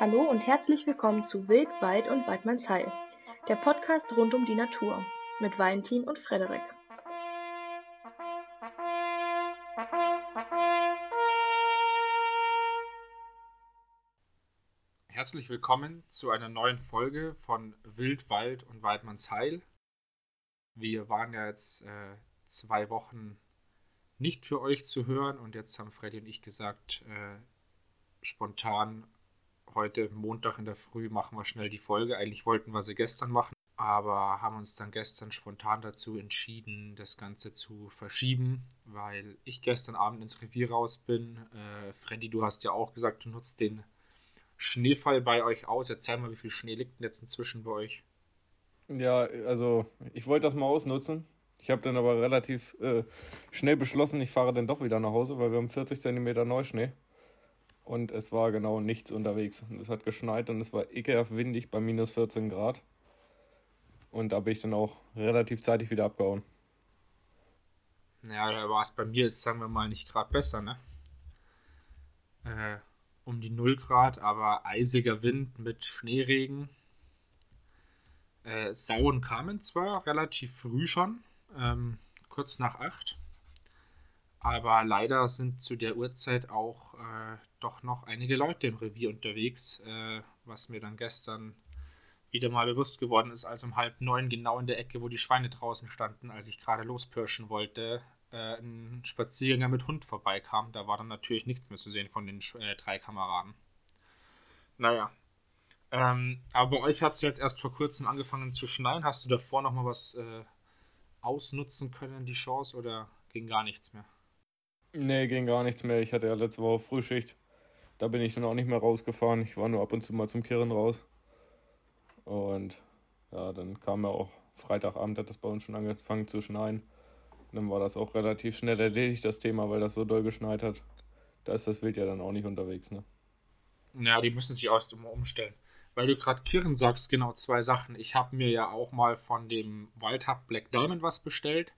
Hallo und herzlich willkommen zu Wild, Wald und Waldmannsheil, der Podcast rund um die Natur mit Valentin und Frederik. Herzlich willkommen zu einer neuen Folge von Wild, Wald und Waldmannsheil. Wir waren ja jetzt äh, zwei Wochen nicht für euch zu hören und jetzt haben Freddy und ich gesagt, äh, spontan heute Montag in der Früh machen wir schnell die Folge. Eigentlich wollten wir sie gestern machen, aber haben uns dann gestern spontan dazu entschieden, das Ganze zu verschieben, weil ich gestern Abend ins Revier raus bin. Äh, Freddy, du hast ja auch gesagt, du nutzt den Schneefall bei euch aus. Erzähl mal, wie viel Schnee liegt denn jetzt inzwischen bei euch? Ja, also ich wollte das mal ausnutzen. Ich habe dann aber relativ äh, schnell beschlossen, ich fahre dann doch wieder nach Hause, weil wir haben 40 cm Neuschnee. Und es war genau nichts unterwegs. Es hat geschneit und es war ekelhaft windig bei minus 14 Grad. Und da bin ich dann auch relativ zeitig wieder abgehauen. Ja, da war es bei mir jetzt, sagen wir mal, nicht gerade besser, ne? Äh, um die 0 Grad, aber eisiger Wind mit Schneeregen. Äh, Sauen kamen zwar relativ früh schon, ähm, kurz nach 8. Aber leider sind zu der Uhrzeit auch äh, doch noch einige Leute im Revier unterwegs, äh, was mir dann gestern wieder mal bewusst geworden ist, als um halb neun genau in der Ecke, wo die Schweine draußen standen, als ich gerade lospirschen wollte, äh, ein Spaziergänger mit Hund vorbeikam. Da war dann natürlich nichts mehr zu sehen von den äh, drei Kameraden. Naja. Ähm, aber bei euch hat es jetzt erst vor kurzem angefangen zu schneien. Hast du davor noch mal was äh, ausnutzen können, die Chance, oder ging gar nichts mehr? Nee, ging gar nichts mehr. Ich hatte ja letzte Woche Frühschicht. Da bin ich dann auch nicht mehr rausgefahren. Ich war nur ab und zu mal zum Kirren raus. Und ja, dann kam ja auch Freitagabend, hat das bei uns schon angefangen zu schneien. Dann war das auch relativ schnell erledigt, das Thema, weil das so doll geschneit hat. Da ist das Wild ja dann auch nicht unterwegs, ne? Ja, die müssen sich erst immer umstellen. Weil du gerade Kirren sagst, genau zwei Sachen. Ich habe mir ja auch mal von dem Wildhub Black Diamond was bestellt.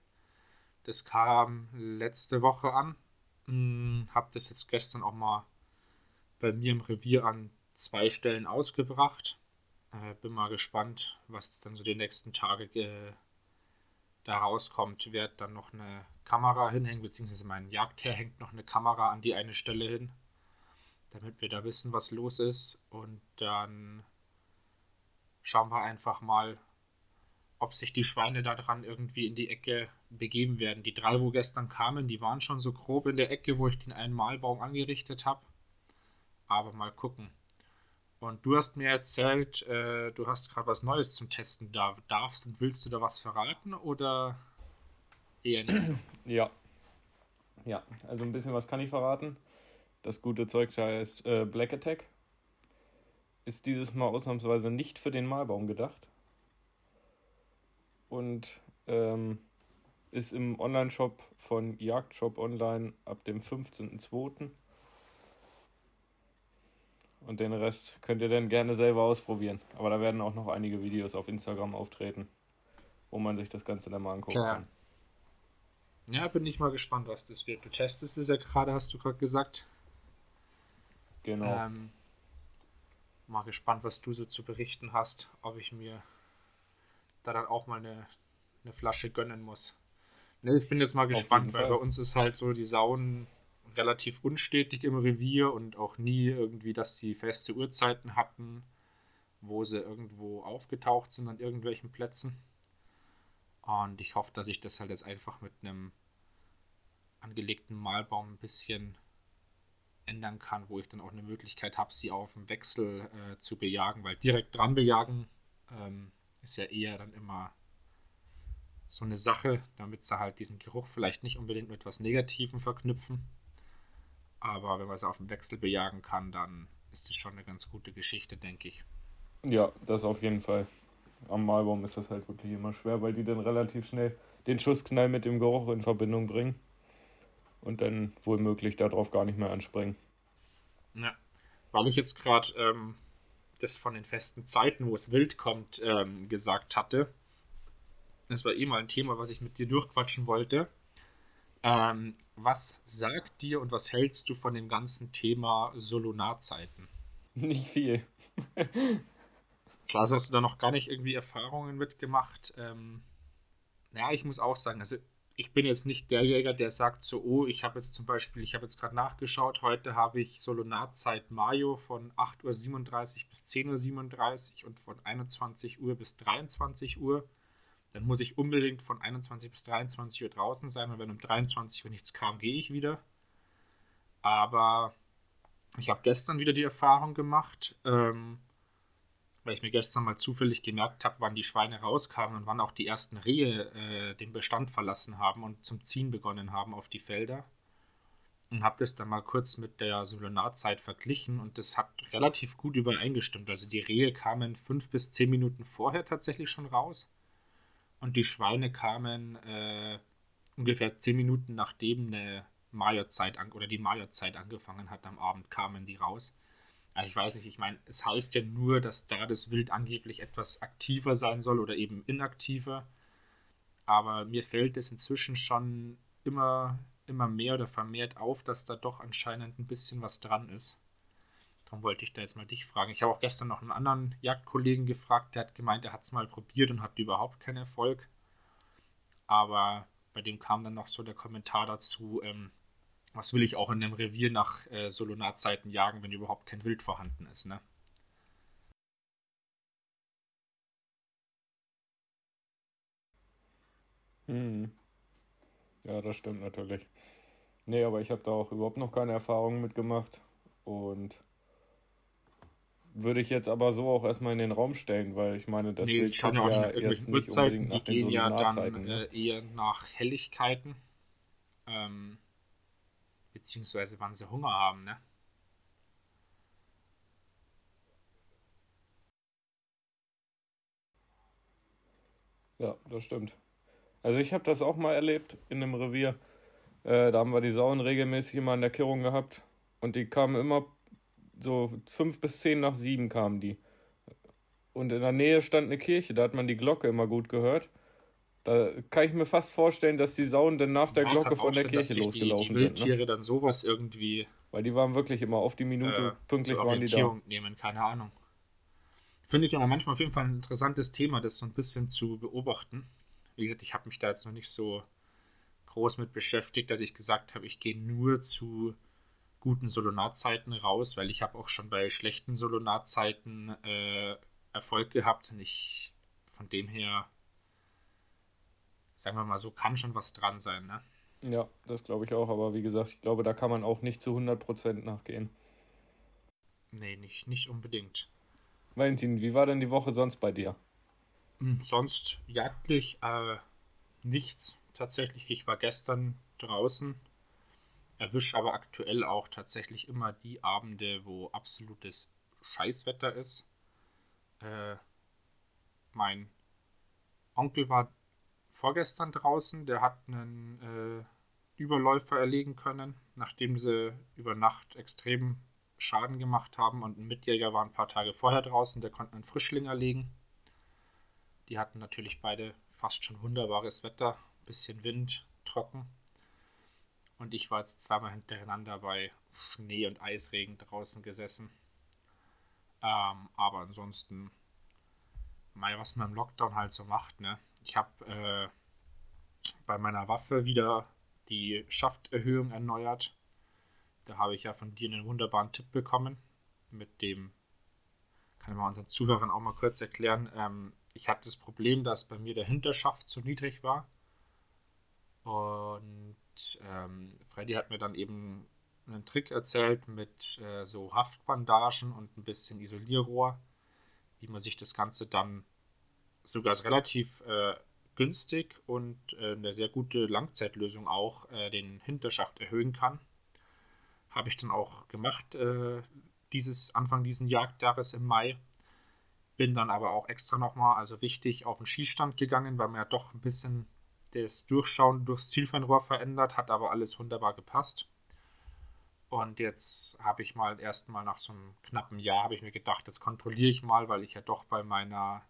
Das kam letzte Woche an. Hm, hab das jetzt gestern auch mal bei mir im Revier an zwei Stellen ausgebracht. Äh, bin mal gespannt, was jetzt dann so die nächsten Tage äh, da rauskommt, werde dann noch eine Kamera hinhängen, beziehungsweise mein Jagdherr hängt noch eine Kamera an die eine Stelle hin, damit wir da wissen, was los ist. Und dann schauen wir einfach mal, ob sich die Schweine da dran irgendwie in die Ecke begeben werden. Die drei, wo gestern kamen, die waren schon so grob in der Ecke, wo ich den einen Malbaum angerichtet habe. Aber mal gucken. Und du hast mir erzählt, äh, du hast gerade was Neues zum Testen da. Darfst und willst du da was verraten oder eher nicht? Ja. Ja, also ein bisschen was kann ich verraten. Das gute Zeug heißt äh, Black Attack. Ist dieses Mal ausnahmsweise nicht für den Malbaum gedacht. Und ähm, ist im Online-Shop von Jagdshop Online ab dem 15.02. Und den Rest könnt ihr dann gerne selber ausprobieren. Aber da werden auch noch einige Videos auf Instagram auftreten, wo man sich das Ganze dann mal angucken Klar. kann. Ja, bin ich mal gespannt, was das wird. Du testest es ja gerade, hast du gerade gesagt. Genau. Ähm, mal gespannt, was du so zu berichten hast, ob ich mir da dann auch mal eine, eine Flasche gönnen muss. Ne, ich bin jetzt mal gespannt, weil Fall. bei uns ist halt so die Sauen relativ unstetig im Revier und auch nie irgendwie, dass sie feste Uhrzeiten hatten, wo sie irgendwo aufgetaucht sind an irgendwelchen Plätzen. Und ich hoffe, dass ich das halt jetzt einfach mit einem angelegten Malbaum ein bisschen ändern kann, wo ich dann auch eine Möglichkeit habe, sie auf dem Wechsel äh, zu bejagen, weil direkt dran bejagen ähm, ist ja eher dann immer so eine Sache, damit sie halt diesen Geruch vielleicht nicht unbedingt mit etwas Negativem verknüpfen. Aber wenn man es auf dem Wechsel bejagen kann, dann ist das schon eine ganz gute Geschichte, denke ich. Ja, das auf jeden Fall. Am Malbaum ist das halt wirklich immer schwer, weil die dann relativ schnell den Schussknall mit dem Geruch in Verbindung bringen und dann wohlmöglich darauf gar nicht mehr anspringen. Ja. Weil ich jetzt gerade ähm, das von den festen Zeiten, wo es wild kommt, ähm, gesagt hatte. das war eh mal ein Thema, was ich mit dir durchquatschen wollte. Ähm, was sagt dir und was hältst du von dem ganzen Thema Solonarzeiten? Nicht viel. Klar, hast du da noch gar nicht irgendwie Erfahrungen mitgemacht. Ähm, ja, ich muss auch sagen, also ich bin jetzt nicht der Jäger, der sagt so, oh, ich habe jetzt zum Beispiel, ich habe jetzt gerade nachgeschaut, heute habe ich Solonarzeit Mayo von 8.37 Uhr bis 10.37 Uhr und von 21 Uhr bis 23 Uhr. Dann muss ich unbedingt von 21 bis 23 Uhr draußen sein und wenn um 23 Uhr nichts kam, gehe ich wieder. Aber ich habe gestern wieder die Erfahrung gemacht, ähm, weil ich mir gestern mal zufällig gemerkt habe, wann die Schweine rauskamen und wann auch die ersten Rehe äh, den Bestand verlassen haben und zum Ziehen begonnen haben auf die Felder. Und habe das dann mal kurz mit der Solonarzeit verglichen und das hat relativ gut übereingestimmt. Also die Rehe kamen fünf bis zehn Minuten vorher tatsächlich schon raus und die Schweine kamen äh, ungefähr zehn Minuten nachdem eine Majerzeit oder die Majerzeit angefangen hat am Abend kamen die raus ich weiß nicht, ich meine, es heißt ja nur, dass da das Wild angeblich etwas aktiver sein soll oder eben inaktiver. Aber mir fällt es inzwischen schon immer, immer mehr oder vermehrt auf, dass da doch anscheinend ein bisschen was dran ist. Darum wollte ich da jetzt mal dich fragen. Ich habe auch gestern noch einen anderen Jagdkollegen gefragt, der hat gemeint, er hat es mal probiert und hat überhaupt keinen Erfolg. Aber bei dem kam dann noch so der Kommentar dazu, ähm, was will ich auch in einem Revier nach äh, Solonarzeiten jagen, wenn überhaupt kein Wild vorhanden ist, ne? Hm. Ja, das stimmt natürlich. Nee, aber ich habe da auch überhaupt noch keine Erfahrungen mitgemacht und würde ich jetzt aber so auch erstmal in den Raum stellen, weil ich meine, das nee, Wild kommt ja, ja jetzt nicht Uhrzeiten, unbedingt nach die gehen ja dann ne? äh, eher nach Helligkeiten. Ähm, beziehungsweise wann sie Hunger haben, ne? Ja, das stimmt. Also ich habe das auch mal erlebt in einem Revier. Äh, da haben wir die Sauen regelmäßig immer in der Kirrung gehabt. Und die kamen immer so fünf bis zehn nach sieben kamen die. Und in der Nähe stand eine Kirche, da hat man die Glocke immer gut gehört. Da kann ich mir fast vorstellen, dass die Sauen dann nach der Ja, Glocke von der sein, Kirche sich die, die losgelaufen sind. Ne? Wildtiere dann sowas irgendwie Weil die waren wirklich immer auf die Minute äh, pünktlich waren die da. Nehmen, keine Ahnung. Finde ich aber manchmal auf jeden Fall ein interessantes Thema, das so ein bisschen zu beobachten. Wie gesagt, ich habe mich da jetzt noch nicht so groß mit beschäftigt, dass ich gesagt habe, ich gehe nur zu guten Solonarzeiten raus, weil ich habe auch schon bei schlechten Solonarzeiten äh, Erfolg gehabt und ich von dem her, sagen wir mal so, kann schon was dran sein, ne? Ja, das glaube ich auch. Aber wie gesagt, ich glaube, da kann man auch nicht zu 100% nachgehen. Nee, nicht, nicht unbedingt. Valentin, wie war denn die Woche sonst bei dir? Hm, Sonst jagdlich äh, nichts tatsächlich. Ich war gestern draußen, erwische aber aktuell auch tatsächlich immer die Abende, wo absolutes Scheißwetter ist. Äh, mein Onkel war vorgestern draußen, der hat einen äh, Überläufer erlegen können, nachdem sie über Nacht extrem Schaden gemacht haben und ein Mitjäger war ein paar Tage vorher draußen, der konnte einen Frischling erlegen. Die hatten natürlich beide fast schon wunderbares Wetter, bisschen Wind, trocken. Und ich war jetzt zweimal hintereinander bei Schnee und Eisregen draußen gesessen. Ähm, aber ansonsten, mal was man im Lockdown halt so macht, ne? Ich habe äh, bei meiner Waffe wieder die Schafterhöhung erneuert. Da habe ich ja von dir einen wunderbaren Tipp bekommen. Mit dem kann ich mal unseren Zuhörern auch mal kurz erklären. Ähm, ich hatte das Problem, dass bei mir der Hinterschaft zu niedrig war. Und ähm, Freddy hat mir dann eben einen Trick erzählt mit äh, so Haftbandagen und ein bisschen Isolierrohr, wie man sich das Ganze dann sogar relativ äh, günstig und äh, eine sehr gute Langzeitlösung auch äh, den Hinterschaft erhöhen kann. Habe ich dann auch gemacht, äh, dieses Anfang dieses Jagdjahres im Mai. Bin dann aber auch extra nochmal, also wichtig, auf den Schießstand gegangen, weil mir ja doch ein bisschen das Durchschauen durchs Zielfernrohr verändert, hat aber alles wunderbar gepasst. Und jetzt habe ich mal erstmal nach so einem knappen Jahr, habe ich mir gedacht, das kontrolliere ich mal, weil ich ja doch bei meiner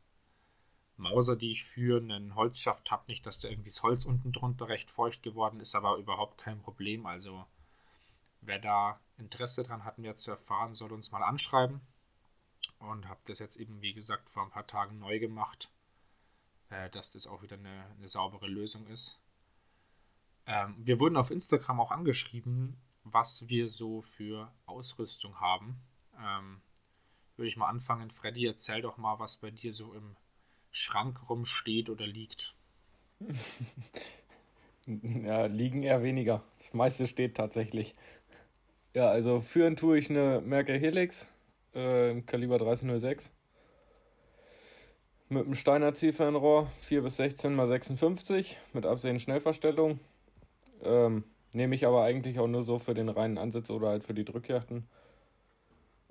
Mauser, die ich für einen Holzschaft habe. Nicht, dass da irgendwie das Holz unten drunter recht feucht geworden ist, aber überhaupt kein Problem. Also wer da Interesse dran hat, mehr zu erfahren, soll uns mal anschreiben. Und habe das jetzt eben, wie gesagt, vor ein paar Tagen neu gemacht, äh, dass das auch wieder eine, eine saubere Lösung ist. Ähm, wir wurden auf Instagram auch angeschrieben, was wir so für Ausrüstung haben. Ähm, würde ich mal anfangen. Freddy, erzähl doch mal, was bei dir so im Schrank rumsteht oder liegt. ja, liegen eher weniger. Das meiste steht tatsächlich. Ja, also führen tue ich eine Merker Helix äh, im Kaliber 3006 mit einem Steiner Zielfernrohr 4 bis 16 mal 56 mit absehenden Schnellverstellung. Ähm, nehme ich aber eigentlich auch nur so für den reinen Ansatz oder halt für die Drückjachten.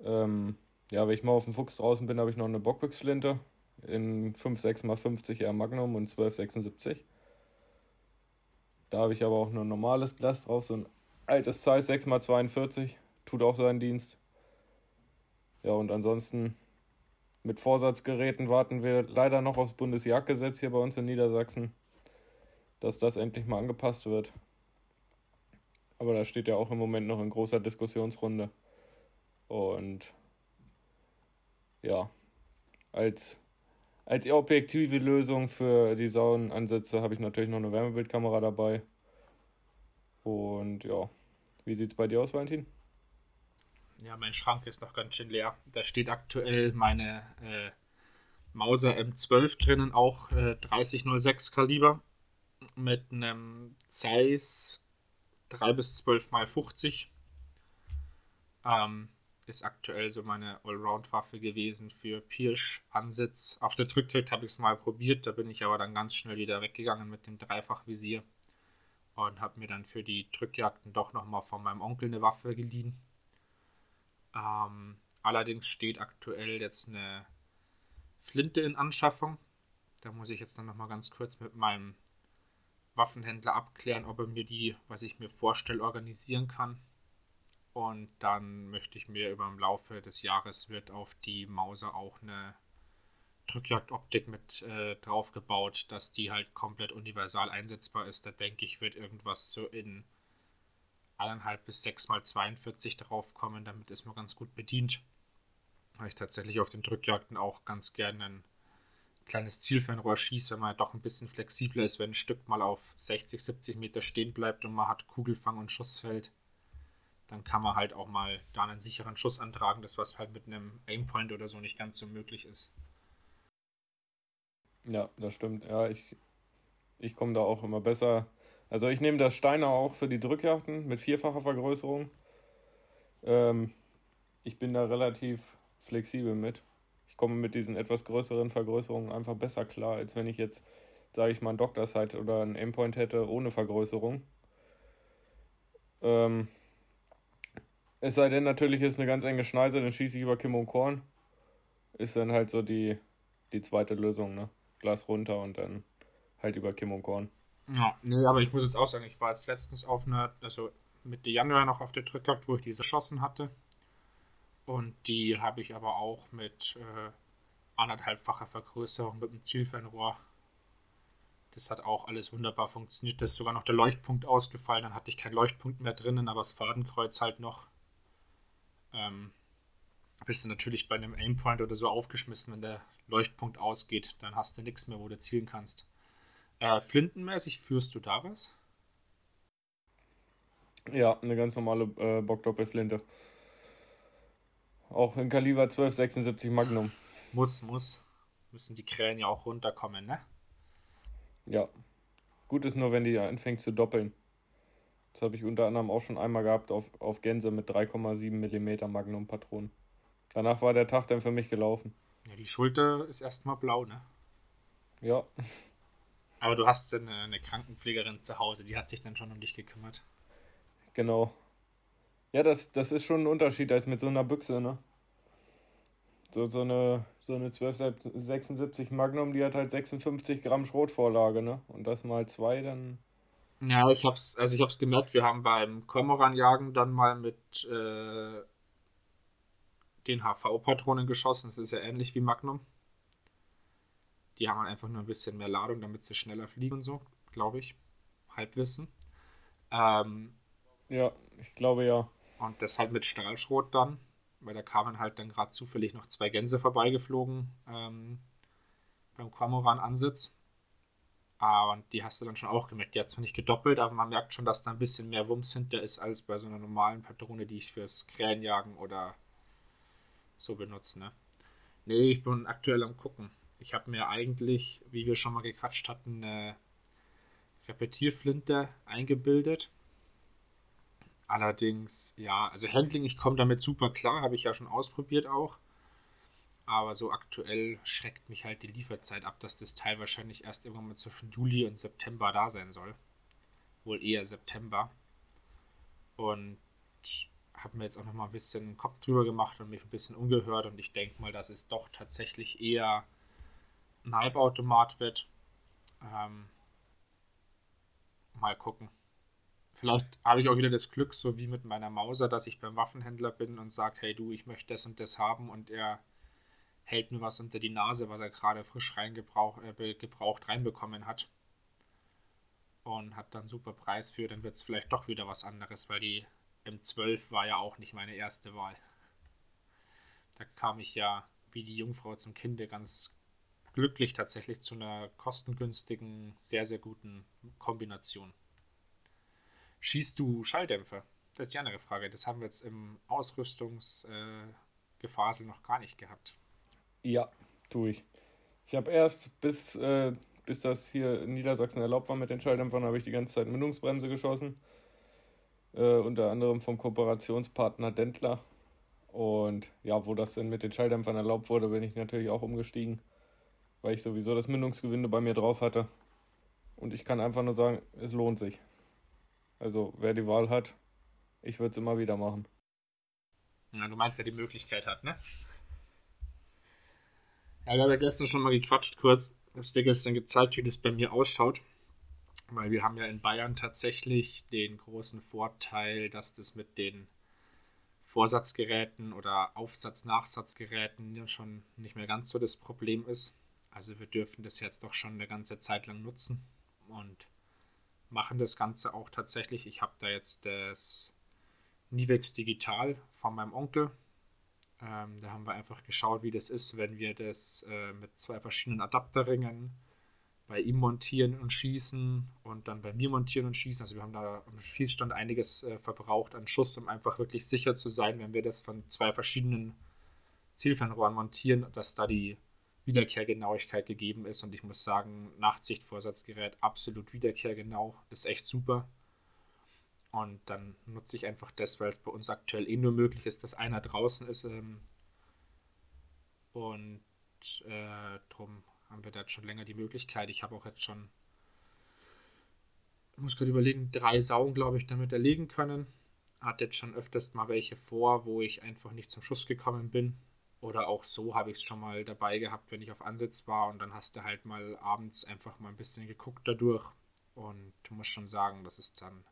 Ähm, ja, wenn ich mal auf dem Fuchs draußen bin, habe ich noch eine Bockbüchsflinte in 5, 6 x 50 R Magnum und 1276. Da habe ich aber auch nur ein normales Glas drauf, so ein altes Size 6 x 42, tut auch seinen Dienst. Ja, und ansonsten mit Vorsatzgeräten warten wir leider noch aufs Bundesjagdgesetz hier bei uns in Niedersachsen, dass das endlich mal angepasst wird. Aber da steht ja auch im Moment noch in großer Diskussionsrunde. Und ja, als, als objektive Lösung für die Saunenansätze habe ich natürlich noch eine Wärmebildkamera dabei. Und ja, wie sieht es bei dir aus, Valentin? Ja, mein Schrank ist noch ganz schön leer. Da steht aktuell meine äh, Mauser M12 drinnen, auch äh, 3006 Kaliber mit einem Zeiss 3 bis 12 mal 50. Ähm, ist aktuell so meine Allround-Waffe gewesen für Pirsch-Ansitz. Auf der Drücktritt habe ich es mal probiert, da bin ich aber dann ganz schnell wieder weggegangen mit dem Dreifachvisier und habe mir dann für die Drückjagden doch nochmal von meinem Onkel eine Waffe geliehen. Ähm, allerdings steht aktuell jetzt eine Flinte in Anschaffung. Da muss ich jetzt dann nochmal ganz kurz mit meinem Waffenhändler abklären, ob er mir die, was ich mir vorstelle, organisieren kann. Und dann möchte ich mir über im Laufe des Jahres wird auf die Mauser auch eine Drückjagdoptik mit äh, drauf gebaut, dass die halt komplett universal einsetzbar ist. Da denke ich, wird irgendwas so in eineinhalb bis sechs mal 42 drauf kommen. Damit ist man ganz gut bedient. Weil ich tatsächlich auf den Drückjagden auch ganz gerne ein kleines Zielfernrohr schieße, wenn man doch ein bisschen flexibler ist, wenn ein Stück mal auf 60, 70 Meter stehen bleibt und man hat Kugelfang und Schussfeld dann kann man halt auch mal da einen sicheren Schuss antragen, das was halt mit einem Aimpoint oder so nicht ganz so möglich ist. Ja, das stimmt. Ja, ich, ich komme da auch immer besser. Also ich nehme das Steiner auch für die Drückjachten mit vierfacher Vergrößerung. Ähm, ich bin da relativ flexibel mit. Ich komme mit diesen etwas größeren Vergrößerungen einfach besser klar, als wenn ich jetzt, sage ich mal, ein Doctor Sight oder ein Aimpoint hätte ohne Vergrößerung. Ähm, es sei denn, natürlich ist eine ganz enge Schneise, dann schieße ich über Kim und Korn. Ist dann halt so die, die zweite Lösung, ne? Glas runter und dann halt über Kim und Korn. Ja, nee, aber ich muss jetzt auch sagen, ich war jetzt letztens auf einer, also Mitte Januar noch auf der Drückjagd, wo ich diese geschossen hatte. Und die habe ich aber auch mit äh, anderthalbfacher Vergrößerung mit dem Zielfernrohr. Das hat auch alles wunderbar funktioniert. Da ist sogar noch der Leuchtpunkt ausgefallen. Dann hatte ich keinen Leuchtpunkt mehr drinnen, aber das Fadenkreuz halt noch. Ähm, bist du natürlich bei einem Aimpoint oder so aufgeschmissen, wenn der Leuchtpunkt ausgeht, dann hast du nichts mehr, wo du zielen kannst. Äh, flintenmäßig führst du da was? Ja, eine ganz normale äh, Bockdoppelflinte. Auch in Kaliber 1276 Magnum. Muss, muss. Müssen die Krähen ja auch runterkommen, ne? Ja. Gut ist nur, wenn die anfängt zu doppeln. Das habe ich unter anderem auch schon einmal gehabt auf, auf Gänse mit 3,7 mm Magnum-Patronen. Danach war der Tag dann für mich gelaufen. Ja, die Schulter ist erstmal blau, ne? Ja. Aber du hast eine, eine Krankenpflegerin zu Hause, die hat sich dann schon um dich gekümmert. Genau. Ja, das, das ist schon ein Unterschied als mit so einer Büchse, ne? So, so eine, so eine 1276 Magnum, die hat halt 56 Gramm Schrotvorlage, ne? Und das mal zwei, dann ja, ich hab's, also ich hab's gemerkt, wir haben beim Kormoranjagen dann mal mit äh, den HV-Patronen geschossen. Das ist ja ähnlich wie Magnum. Die haben halt einfach nur ein bisschen mehr Ladung, damit sie schneller fliegen und so, glaube ich. Halbwissen. Ähm, ja, ich glaube ja. Und das halt mit Strahlschrot dann, weil da kamen halt dann gerade zufällig noch zwei Gänse vorbeigeflogen ähm, beim Quamoran-Ansitz. Ah, und die hast du dann schon auch gemerkt. Die hat zwar nicht gedoppelt, aber man merkt schon, dass da ein bisschen mehr Wumms hinter ist als bei so einer normalen Patrone, die ich fürs Krähenjagen oder so benutze. Ne? Nee, ich bin aktuell am gucken. Ich habe mir eigentlich, wie wir schon mal gequatscht hatten, eine Repetierflinte eingebildet. Allerdings, ja, also Handling, ich komme damit super klar, habe ich ja schon ausprobiert auch. Aber so aktuell schreckt mich halt die Lieferzeit ab, dass das Teil wahrscheinlich erst irgendwann mal zwischen Juli und September da sein soll. Wohl eher September. Und habe mir jetzt auch noch mal ein bisschen den Kopf drüber gemacht und mich ein bisschen umgehört. Und ich denke mal, dass es doch tatsächlich eher ein Halbautomat wird. Ähm, mal gucken. Vielleicht habe ich auch wieder das Glück, so wie mit meiner Mauser, dass ich beim Waffenhändler bin und sage, hey du, ich möchte das und das haben und er hält mir was unter die Nase, was er gerade frisch reingebraucht äh, gebraucht reinbekommen hat. Und hat dann super Preis für, dann wird es vielleicht doch wieder was anderes, weil die M12 war ja auch nicht meine erste Wahl. Da kam ich ja wie die Jungfrau zum Kinde ganz glücklich tatsächlich zu einer kostengünstigen, sehr, sehr guten Kombination. Schießt du Schalldämpfer? Das ist die andere Frage. Das haben wir jetzt im Ausrüstungsgefasel äh, noch gar nicht gehabt. Ja, tue ich. Ich habe erst, bis, äh, bis das hier in Niedersachsen erlaubt war mit den Schalldämpfern, habe ich die ganze Zeit Mündungsbremse geschossen. Äh, unter anderem vom Kooperationspartner Dentler. Und ja, wo das denn mit den Schalldämpfern erlaubt wurde, bin ich natürlich auch umgestiegen, weil ich sowieso das Mündungsgewinde bei mir drauf hatte. Und ich kann einfach nur sagen, es lohnt sich. Also wer die Wahl hat, ich würde es immer wieder machen. Ja, du meinst, wer die Möglichkeit hat, ne? Ja, wir haben ja gestern schon mal gequatscht kurz. Ich habe es dir gestern gezeigt, wie das bei mir ausschaut. Weil wir haben ja in Bayern tatsächlich den großen Vorteil, dass das mit den Vorsatzgeräten oder Aufsatz-Nachsatzgeräten schon nicht mehr ganz so das Problem ist. Also wir dürfen das jetzt doch schon eine ganze Zeit lang nutzen und machen das Ganze auch tatsächlich. Ich habe da jetzt das Nivex Digital von meinem Onkel ähm, da haben wir einfach geschaut, wie das ist, wenn wir das äh, mit zwei verschiedenen Adapterringen bei ihm montieren und schießen und dann bei mir montieren und schießen. Also wir haben da am Schießstand einiges äh, verbraucht an Schuss, um einfach wirklich sicher zu sein, wenn wir das von zwei verschiedenen Zielfernrohren montieren, dass da die Wiederkehrgenauigkeit gegeben ist. Und ich muss sagen, Nachtsichtvorsatzgerät absolut wiederkehrgenau, ist echt super. Und dann nutze ich einfach das, weil es bei uns aktuell eh nur möglich ist, dass einer draußen ist. Ähm, und äh, darum haben wir da jetzt schon länger die Möglichkeit. Ich habe auch jetzt schon, muss gerade überlegen, drei Saugen, glaube ich, damit erlegen können. Hat jetzt schon öfters mal welche vor, wo ich einfach nicht zum Schuss gekommen bin. Oder auch so habe ich es schon mal dabei gehabt, wenn ich auf Ansitz war und dann hast du halt mal abends einfach mal ein bisschen geguckt dadurch. Und du musst schon sagen, das ist dann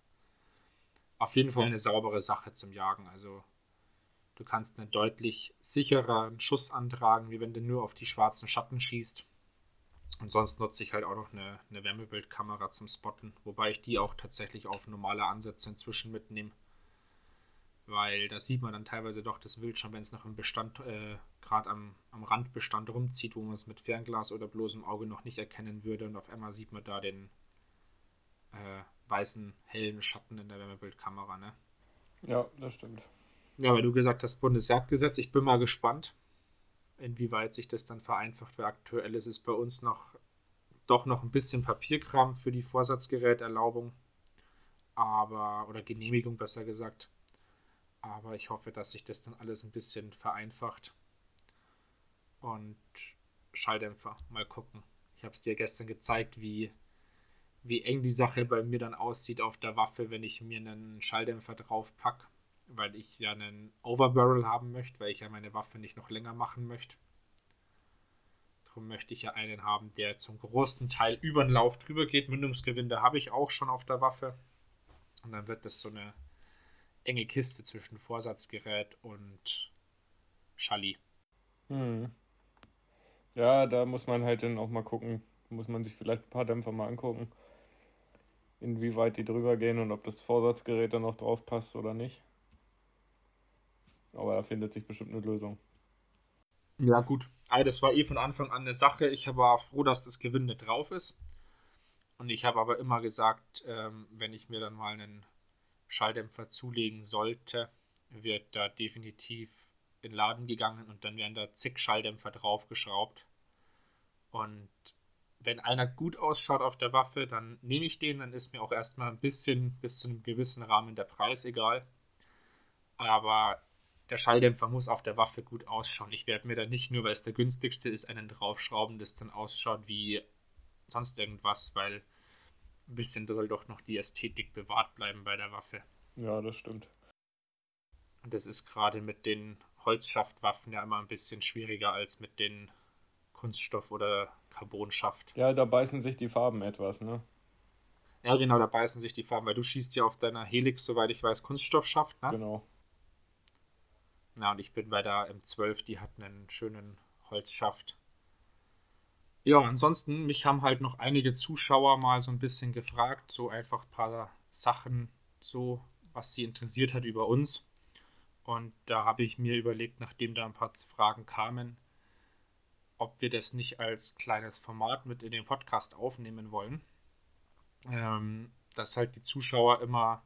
auf jeden Fall eine saubere Sache zum Jagen. Also du kannst einen deutlich sichereren Schuss antragen, wie wenn du nur auf die schwarzen Schatten schießt. Und sonst nutze ich halt auch noch eine, eine Wärmebildkamera zum Spotten, wobei ich die auch tatsächlich auf normale Ansätze inzwischen mitnehme. Weil da sieht man dann teilweise doch das Wild schon, wenn es noch im Bestand, äh, gerade am, am Randbestand rumzieht, wo man es mit Fernglas oder bloßem Auge noch nicht erkennen würde. Und auf einmal sieht man da den, äh, weißen, hellen Schatten in der Wärmebildkamera, ne? Ja, das stimmt. Ja, weil du gesagt hast, Bundesjagdgesetz, ich bin mal gespannt, inwieweit sich das dann vereinfacht, weil aktuell ist es bei uns noch doch noch ein bisschen Papierkram für die Vorsatzgeräterlaubung, aber oder Genehmigung besser gesagt. Aber ich hoffe, dass sich das dann alles ein bisschen vereinfacht. Und Schalldämpfer, mal gucken. Ich habe es dir gestern gezeigt, wie wie eng die Sache bei mir dann aussieht auf der Waffe, wenn ich mir einen Schalldämpfer drauf packe, weil ich ja einen Overbarrel haben möchte, weil ich ja meine Waffe nicht noch länger machen möchte. Darum möchte ich ja einen haben, der zum großen Teil über den Lauf drüber geht. Mündungsgewinde habe ich auch schon auf der Waffe. Und dann wird das so eine enge Kiste zwischen Vorsatzgerät und Schalli. Hm. Ja, da muss man halt dann auch mal gucken, muss man sich vielleicht ein paar Dämpfer mal angucken, inwieweit die drüber gehen und ob das Vorsatzgerät dann noch drauf passt oder nicht. Aber da findet sich bestimmt eine Lösung. Ja, gut. Also das war eh von Anfang an eine Sache. Ich war froh, dass das Gewinde drauf ist. Und ich habe aber immer gesagt, ähm, wenn ich mir dann mal einen Schalldämpfer zulegen sollte, wird da definitiv in den Laden gegangen und dann werden da zig Schalldämpfer draufgeschraubt. Und wenn einer gut ausschaut auf der Waffe, dann nehme ich den, dann ist mir auch erstmal ein bisschen bis zu einem gewissen Rahmen der Preis egal. Aber der Schalldämpfer muss auf der Waffe gut ausschauen. Ich werde mir da nicht nur, weil es der günstigste ist, einen draufschrauben, das dann ausschaut wie sonst irgendwas, weil ein bisschen soll doch noch die Ästhetik bewahrt bleiben bei der Waffe. Ja, das stimmt. Und das ist gerade mit den Holzschaftwaffen ja immer ein bisschen schwieriger als mit den Kunststoff- oder Carbonschaft. Ja, da beißen sich die Farben etwas, ne? Ja, genau, da beißen sich die Farben, weil du schießt ja auf deiner Helix, soweit ich weiß, Kunststoffschaft, ne? Genau. Ja, und ich bin bei der M12, die hat einen schönen Holzschaft. Ja, ansonsten, mich haben halt noch einige Zuschauer mal so ein bisschen gefragt, so einfach ein paar Sachen, so was sie interessiert hat über uns. Und da habe ich mir überlegt, nachdem da ein paar Fragen kamen, ob wir das nicht als kleines Format mit in den Podcast aufnehmen wollen. Ähm, dass halt die Zuschauer immer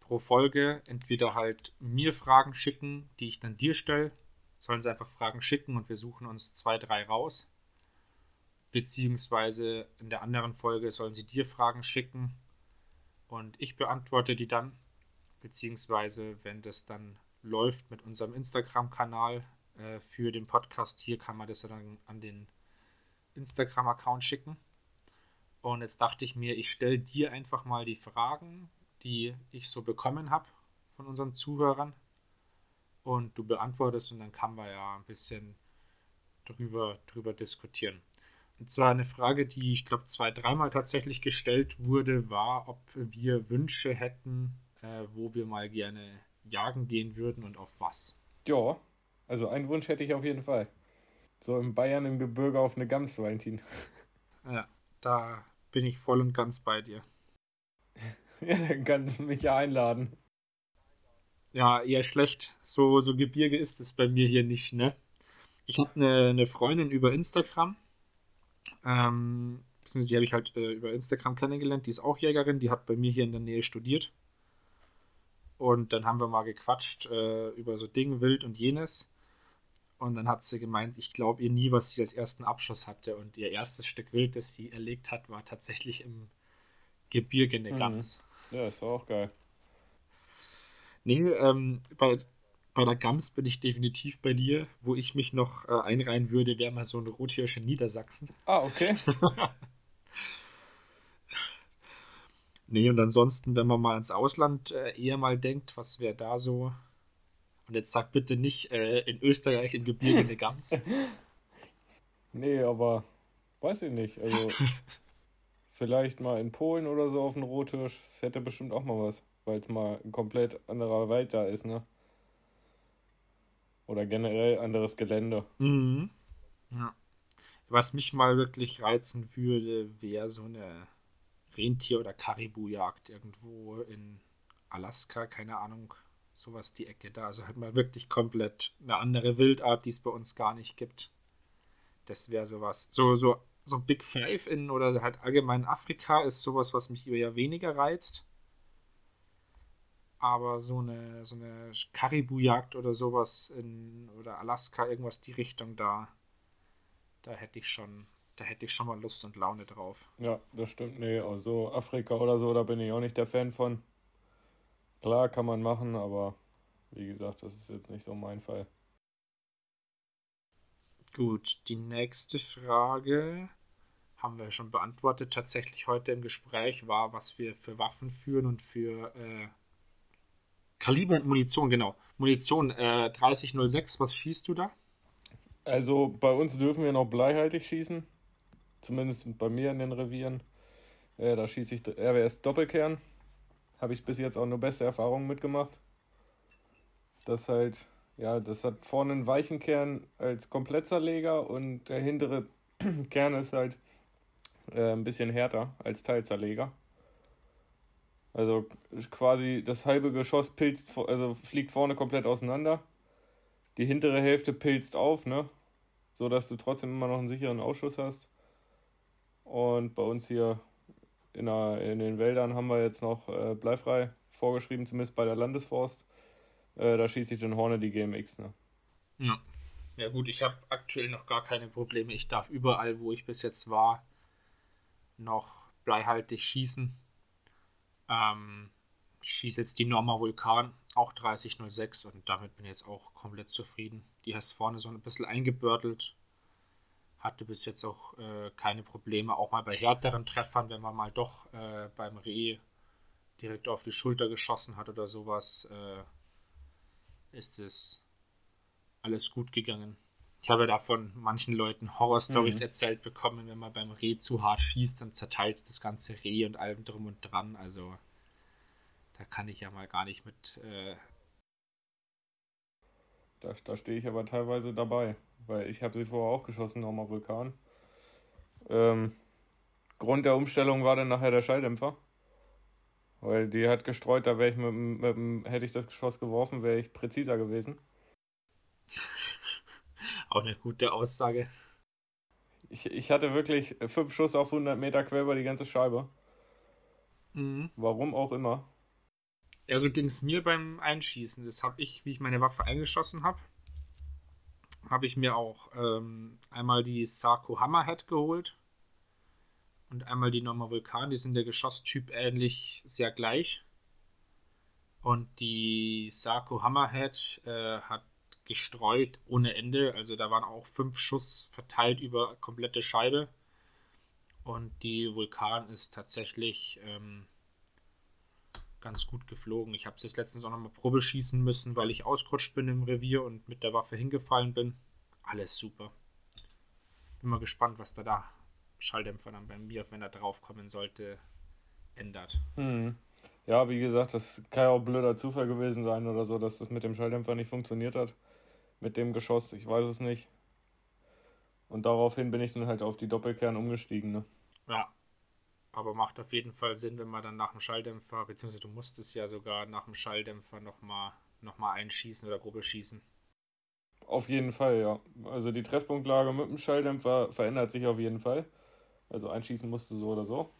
pro Folge entweder halt mir Fragen schicken, die ich dann dir stelle, sollen sie einfach Fragen schicken und wir suchen uns zwei, drei raus. Beziehungsweise in der anderen Folge sollen sie dir Fragen schicken und ich beantworte die dann. Beziehungsweise, wenn das dann läuft mit unserem Instagram-Kanal äh, für den Podcast hier, kann man das dann an den Instagram-Account schicken. Und jetzt dachte ich mir, ich stelle dir einfach mal die Fragen, die ich so bekommen habe von unseren Zuhörern. Und du beantwortest und dann kann man ja ein bisschen drüber, drüber diskutieren. Und zwar eine Frage, die ich glaube zwei, dreimal tatsächlich gestellt wurde, war, ob wir Wünsche hätten, äh, wo wir mal gerne jagen gehen würden und auf was. Ja, also einen Wunsch hätte ich auf jeden Fall. So in Bayern im Gebirge auf eine Gams, Valentin. Ja, da bin ich voll und ganz bei dir. Ja, dann kannst du mich ja einladen. Ja, eher schlecht. So, so Gebirge ist es bei mir hier nicht, ne? Ich habe eine, eine Freundin über Instagram. Ähm, die habe ich halt äh, über Instagram kennengelernt. Die ist auch Jägerin. Die hat bei mir hier in der Nähe studiert. Und dann haben wir mal gequatscht äh, über so Dinge, Wild und jenes. Und dann hat sie gemeint, ich glaube ihr nie, was sie als ersten Abschuss hatte. Und ihr erstes Stück Wild, das sie erlegt hat, war tatsächlich im Gebirge eine Mhm. Gans. Ja, ist auch geil. Nee, ähm, bei, bei der Gams bin ich definitiv bei dir. Wo ich mich noch äh, einreihen würde, wäre mal so ein Rothirsch in Niedersachsen. Ah, okay. Nee, und ansonsten, wenn man mal ins Ausland äh, eher mal denkt, was wäre da so? Und jetzt sag bitte nicht äh, in Österreich im Gebirge eine Gams. Nee, aber weiß ich nicht. Also vielleicht mal in Polen oder so auf den Rothirsch. Das hätte bestimmt auch mal was, weil es mal ein komplett anderer Wald da ist, ne? Oder generell anderes Gelände. Mhm. Ja. Was mich mal wirklich reizen würde, wäre so eine Rentier- oder Karibu-Jagd irgendwo in Alaska, keine Ahnung, sowas die Ecke da. Also halt mal wirklich komplett eine andere Wildart, die es bei uns gar nicht gibt. Das wäre sowas. So, so, so Big Five in oder halt allgemein Afrika ist sowas, was mich eher weniger reizt. Aber so eine, so eine Karibu-Jagd oder sowas in oder Alaska, irgendwas die Richtung da, da hätte ich schon, da hätte ich schon mal Lust und Laune drauf. Ja, das stimmt. Nee, also Afrika oder so, da bin ich auch nicht der Fan von. Klar, kann man machen, aber wie gesagt, das ist jetzt nicht so mein Fall. Gut, die nächste Frage haben wir schon beantwortet. Tatsächlich heute im Gespräch war, was wir für Waffen führen und für äh, Kaliber und Munition, genau. Munition äh, 3006, was schießt du da? Also bei uns dürfen wir noch bleihaltig schießen. Zumindest bei mir in den Revieren. Äh, da schieße ich RWS Doppelkern. Habe ich bis jetzt auch nur beste Erfahrungen mitgemacht. Das halt Ja, das hat vorne einen weichen Kern als Komplettzerleger und der hintere Kern ist halt äh, ein bisschen härter als Teilzerleger. Also quasi das halbe Geschoss pilzt, also fliegt vorne komplett auseinander. Die hintere Hälfte pilzt auf, ne? So dass du trotzdem immer noch einen sicheren Ausschuss hast. Und bei uns hier in, der, in den Wäldern haben wir jetzt noch äh, bleifrei vorgeschrieben, zumindest bei der Landesforst. Äh, da schieße ich den Horne die GMX, ne? Ja. Ja gut, ich habe aktuell noch gar keine Probleme. Ich darf überall, wo ich bis jetzt war, noch bleihaltig schießen. Ähm, schieße jetzt die Norma Vulkan, auch 3006 und damit bin ich jetzt auch komplett zufrieden. Die hast vorne so ein bisschen eingebördelt. Hatte bis jetzt auch äh, keine Probleme, auch mal bei härteren Treffern, wenn man mal doch äh, beim Reh direkt auf die Schulter geschossen hat oder sowas, äh, ist es alles gut gegangen. Ich habe da von manchen Leuten Horrorstories mhm. erzählt bekommen, wenn man beim Reh zu hart schießt, dann zerteilt es das ganze Reh und allem drum und dran. Also da kann ich ja mal gar nicht mit. Äh da, da stehe ich aber teilweise dabei, weil ich habe sie vorher auch geschossen, nochmal Vulkan. Ähm, Grund der Umstellung war dann nachher der Schalldämpfer. Weil die hat gestreut, da wäre ich mit, mit, hätte ich das Geschoss geworfen, wäre ich präziser gewesen. Auch eine gute Aussage. Ich, ich hatte wirklich fünf Schuss auf 100 Meter quer über die ganze Scheibe. Mhm. Warum auch immer. Ja, so ging es mir beim Einschießen. Das habe ich, wie ich meine Waffe eingeschossen habe, habe ich mir auch ähm, einmal die Sarko Hammerhead geholt und einmal die Norma Vulkan. Die sind der Geschosstyp ähnlich sehr gleich. Und die Sarko Hammerhead äh, hat gestreut ohne Ende. Also da waren auch fünf Schuss verteilt über komplette Scheibe. Und die Vulkan ist tatsächlich ähm, ganz gut geflogen. Ich habe es jetzt letztens auch nochmal Probe schießen müssen, weil ich ausgerutscht bin im Revier und mit der Waffe hingefallen bin. Alles super. Bin mal gespannt, was da da Schalldämpfer dann bei mir, wenn er draufkommen sollte, ändert. Hm. Ja, wie gesagt, das kann ja auch blöder Zufall gewesen sein oder so, dass das mit dem Schalldämpfer nicht funktioniert hat mit dem Geschoss, ich weiß es nicht. Und daraufhin bin ich dann halt auf die Doppelkern umgestiegen. Ne? Ja, aber macht auf jeden Fall Sinn, wenn man dann nach dem Schalldämpfer, beziehungsweise du musstest ja sogar nach dem Schalldämpfer nochmal noch mal einschießen oder Gruppe schießen. Auf jeden Fall, ja. Also die Treffpunktlage mit dem Schalldämpfer verändert sich auf jeden Fall. Also einschießen musste so oder so.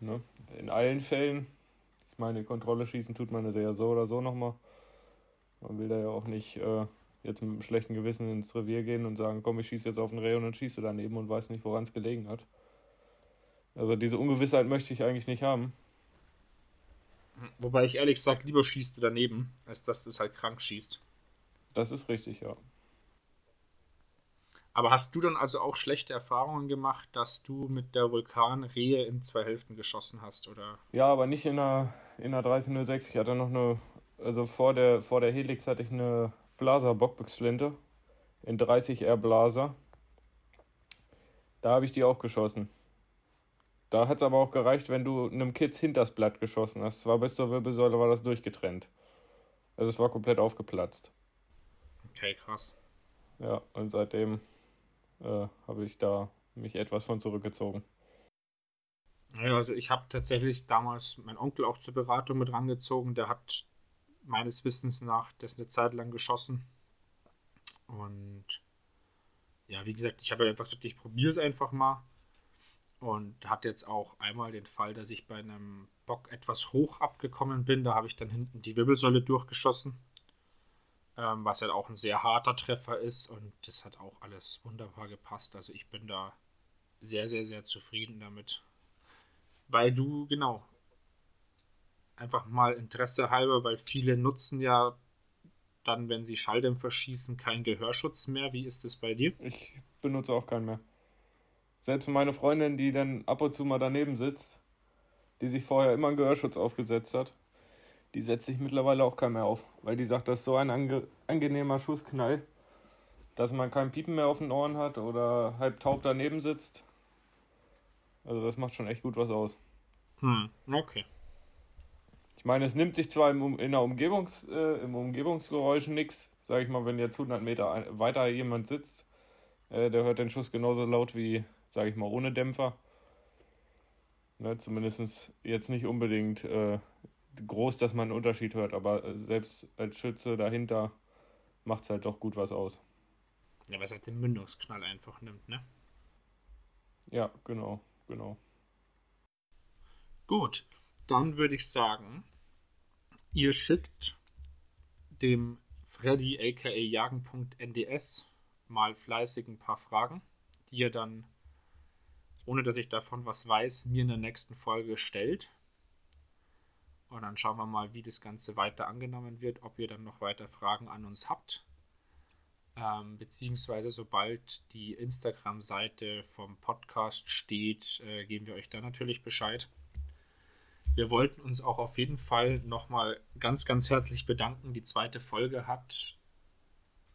Ne? In allen Fällen. Ich meine, Kontrolle schießen tut man ja so oder so nochmal. Man will da ja auch nicht äh, jetzt mit einem schlechten Gewissen ins Revier gehen und sagen, komm, ich schieße jetzt auf den Reh und dann schieße daneben und weiß nicht, woran es gelegen hat. Also diese Ungewissheit möchte ich eigentlich nicht haben. Wobei ich ehrlich gesagt lieber schieße daneben, als dass du es halt krank schießt. Das ist richtig, ja. Aber hast du dann also auch schlechte Erfahrungen gemacht, dass du mit der Vulkan Rehe in zwei Hälften geschossen hast, oder? Ja, aber nicht in der, in der 1306. Ich hatte noch eine also vor der, vor der Helix hatte ich eine Blaser Bockbüchsflinte in 30 R Blaser. Da habe ich die auch geschossen. Da hat es aber auch gereicht, wenn du einem Kids hinters Blatt geschossen hast. Zwar bis zur Wirbelsäule war das durchgetrennt. Also es war komplett aufgeplatzt. Okay, krass. Ja, und seitdem äh, habe ich da mich etwas von zurückgezogen. Ja, also ich habe tatsächlich damals meinen Onkel auch zur Beratung mit rangezogen. Der hat meines Wissens nach das eine Zeit lang geschossen. Und ja, wie gesagt, ich habe einfach gesagt, ich probiere es einfach mal. Und hatte jetzt auch einmal den Fall, dass ich bei einem Bock etwas hoch abgekommen bin. Da habe ich dann hinten die Wirbelsäule durchgeschossen. Ähm, was halt auch ein sehr harter Treffer ist. Und das hat auch alles wunderbar gepasst. Also ich bin da sehr, sehr, sehr zufrieden damit. Weil du, genau, einfach mal Interesse halber, weil viele nutzen ja dann, wenn sie Schalldämpfer schießen, keinen Gehörschutz mehr. Wie ist das bei dir? Ich benutze auch keinen mehr. Selbst meine Freundin, die dann ab und zu mal daneben sitzt, die sich vorher immer einen Gehörschutz aufgesetzt hat, die setzt sich mittlerweile auch keinen mehr auf, weil die sagt, das ist so ein ange angenehmer Schussknall, dass man kein Piepen mehr auf den Ohren hat oder halb taub daneben sitzt. Also das macht schon echt gut was aus. Hm, okay. Ich meine, es nimmt sich zwar im, in der Umgebungs, äh, im Umgebungsgeräusch nichts, sage ich mal, wenn jetzt 100 Meter weiter jemand sitzt, äh, der hört den Schuss genauso laut wie, sage ich mal, ohne Dämpfer. Ne, Zumindest jetzt nicht unbedingt äh, groß, dass man einen Unterschied hört, aber äh, selbst als Schütze dahinter macht es halt doch gut was aus. Ja, weil es halt den Mündungsknall einfach nimmt, ne? Ja, genau, genau. Gut, dann würde ich sagen, ihr schickt dem Freddy aka jagen.nds mal fleißig ein paar Fragen, die ihr dann, ohne dass ich davon was weiß, mir in der nächsten Folge stellt. Und dann schauen wir mal, wie das Ganze weiter angenommen wird, ob ihr dann noch weiter Fragen an uns habt. Ähm, beziehungsweise sobald die Instagram-Seite vom Podcast steht, äh, geben wir euch da natürlich Bescheid. Wir wollten uns auch auf jeden Fall nochmal ganz, ganz herzlich bedanken. Die zweite Folge hat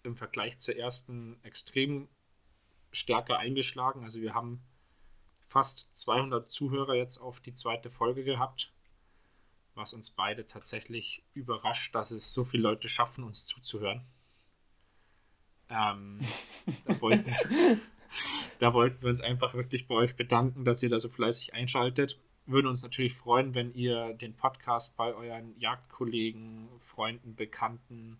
im Vergleich zur ersten extrem stärker eingeschlagen. Also wir haben fast 200 Zuhörer jetzt auf die zweite Folge gehabt, was uns beide tatsächlich überrascht, dass es so viele Leute schaffen, uns zuzuhören. Ähm, da, wollten, da wollten wir uns einfach wirklich bei euch bedanken, dass ihr da so fleißig einschaltet. Würden uns natürlich freuen, wenn ihr den Podcast bei euren Jagdkollegen, Freunden, Bekannten,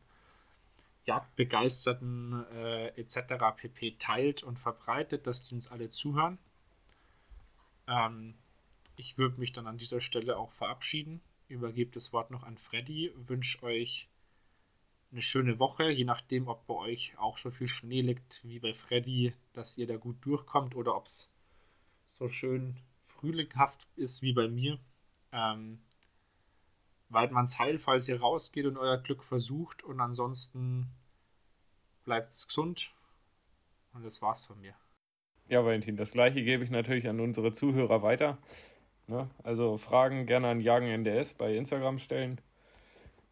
Jagdbegeisterten äh, etc. pp. teilt und verbreitet, dass die uns alle zuhören. Ähm, ich würde mich dann an dieser Stelle auch verabschieden. Übergebe das Wort noch an Freddy. Wünsche euch eine schöne Woche, je nachdem, ob bei euch auch so viel Schnee liegt wie bei Freddy, dass ihr da gut durchkommt oder ob es so schön frühlinghaft ist wie bei mir. Ähm, Weidmanns Heil, falls ihr rausgeht und euer Glück versucht und ansonsten bleibt gesund und das war's von mir. Ja, Valentin, das gleiche gebe ich natürlich an unsere Zuhörer weiter. Ne? Also Fragen gerne an Jagen NDS bei Instagram stellen.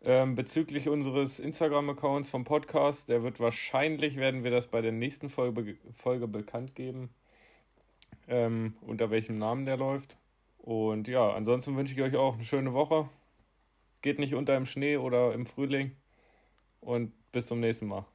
Ähm, bezüglich unseres Instagram-Accounts vom Podcast, der wird wahrscheinlich, werden wir das bei der nächsten Folge, Folge bekannt geben, ähm, unter welchem Namen der läuft. Und ja, ansonsten wünsche ich euch auch eine schöne Woche. Geht nicht unter im Schnee oder im Frühling. Und bis zum nächsten Mal.